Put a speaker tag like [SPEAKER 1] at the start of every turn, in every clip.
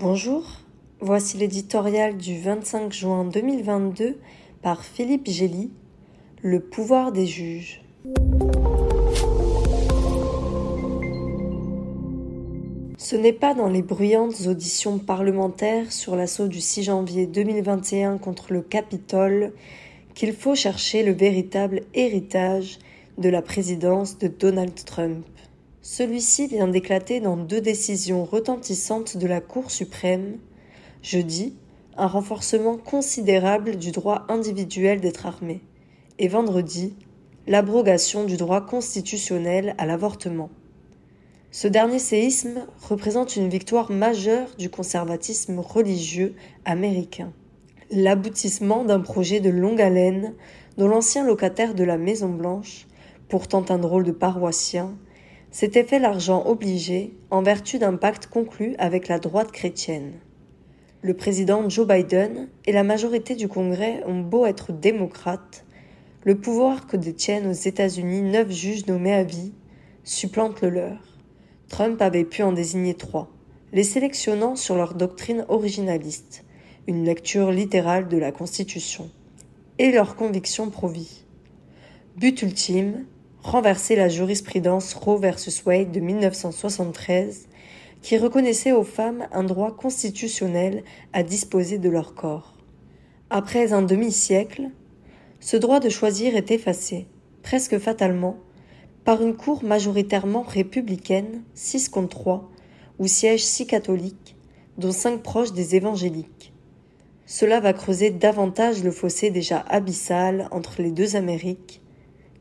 [SPEAKER 1] Bonjour, voici l'éditorial du 25 juin 2022 par Philippe Gély, Le pouvoir des juges. Ce n'est pas dans les bruyantes auditions parlementaires sur l'assaut du 6 janvier 2021 contre le Capitole qu'il faut chercher le véritable héritage de la présidence de Donald Trump. Celui-ci vient d'éclater dans deux décisions retentissantes de la Cour suprême. Jeudi, un renforcement considérable du droit individuel d'être armé. Et vendredi, l'abrogation du droit constitutionnel à l'avortement. Ce dernier séisme représente une victoire majeure du conservatisme religieux américain. L'aboutissement d'un projet de longue haleine dont l'ancien locataire de la Maison Blanche, pourtant un drôle de paroissien, s'était fait l'argent obligé en vertu d'un pacte conclu avec la droite chrétienne. Le président Joe Biden et la majorité du Congrès ont beau être démocrates, le pouvoir que détiennent aux États-Unis neuf juges nommés à vie supplante le leur. Trump avait pu en désigner trois, les sélectionnant sur leur doctrine originaliste, une lecture littérale de la Constitution, et leurs convictions pro-vie. But ultime, renverser la jurisprudence Roe versus Wade de 1973 qui reconnaissait aux femmes un droit constitutionnel à disposer de leur corps. Après un demi-siècle, ce droit de choisir est effacé, presque fatalement, par une cour majoritairement républicaine, 6 contre 3, où siègent six catholiques, dont cinq proches des évangéliques. Cela va creuser davantage le fossé déjà abyssal entre les deux Amériques,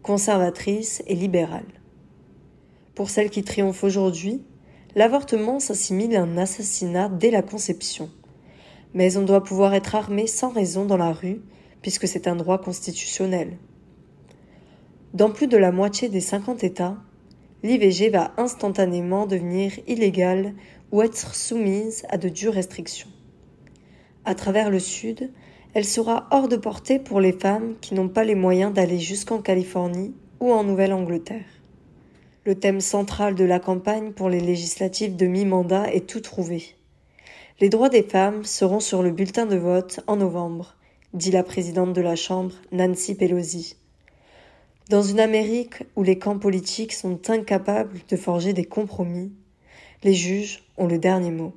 [SPEAKER 1] conservatrice et libérale. Pour celle qui triomphe aujourd'hui, l'avortement s'assimile à un assassinat dès la conception. Mais on doit pouvoir être armé sans raison dans la rue, puisque c'est un droit constitutionnel. Dans plus de la moitié des 50 États, l'IVG va instantanément devenir illégale ou être soumise à de dures restrictions. À travers le Sud, elle sera hors de portée pour les femmes qui n'ont pas les moyens d'aller jusqu'en Californie ou en Nouvelle-Angleterre. Le thème central de la campagne pour les législatives de mi-mandat est tout trouvé. Les droits des femmes seront sur le bulletin de vote en novembre, dit la présidente de la Chambre, Nancy Pelosi. Dans une Amérique où les camps politiques sont incapables de forger des compromis, les juges ont le dernier mot.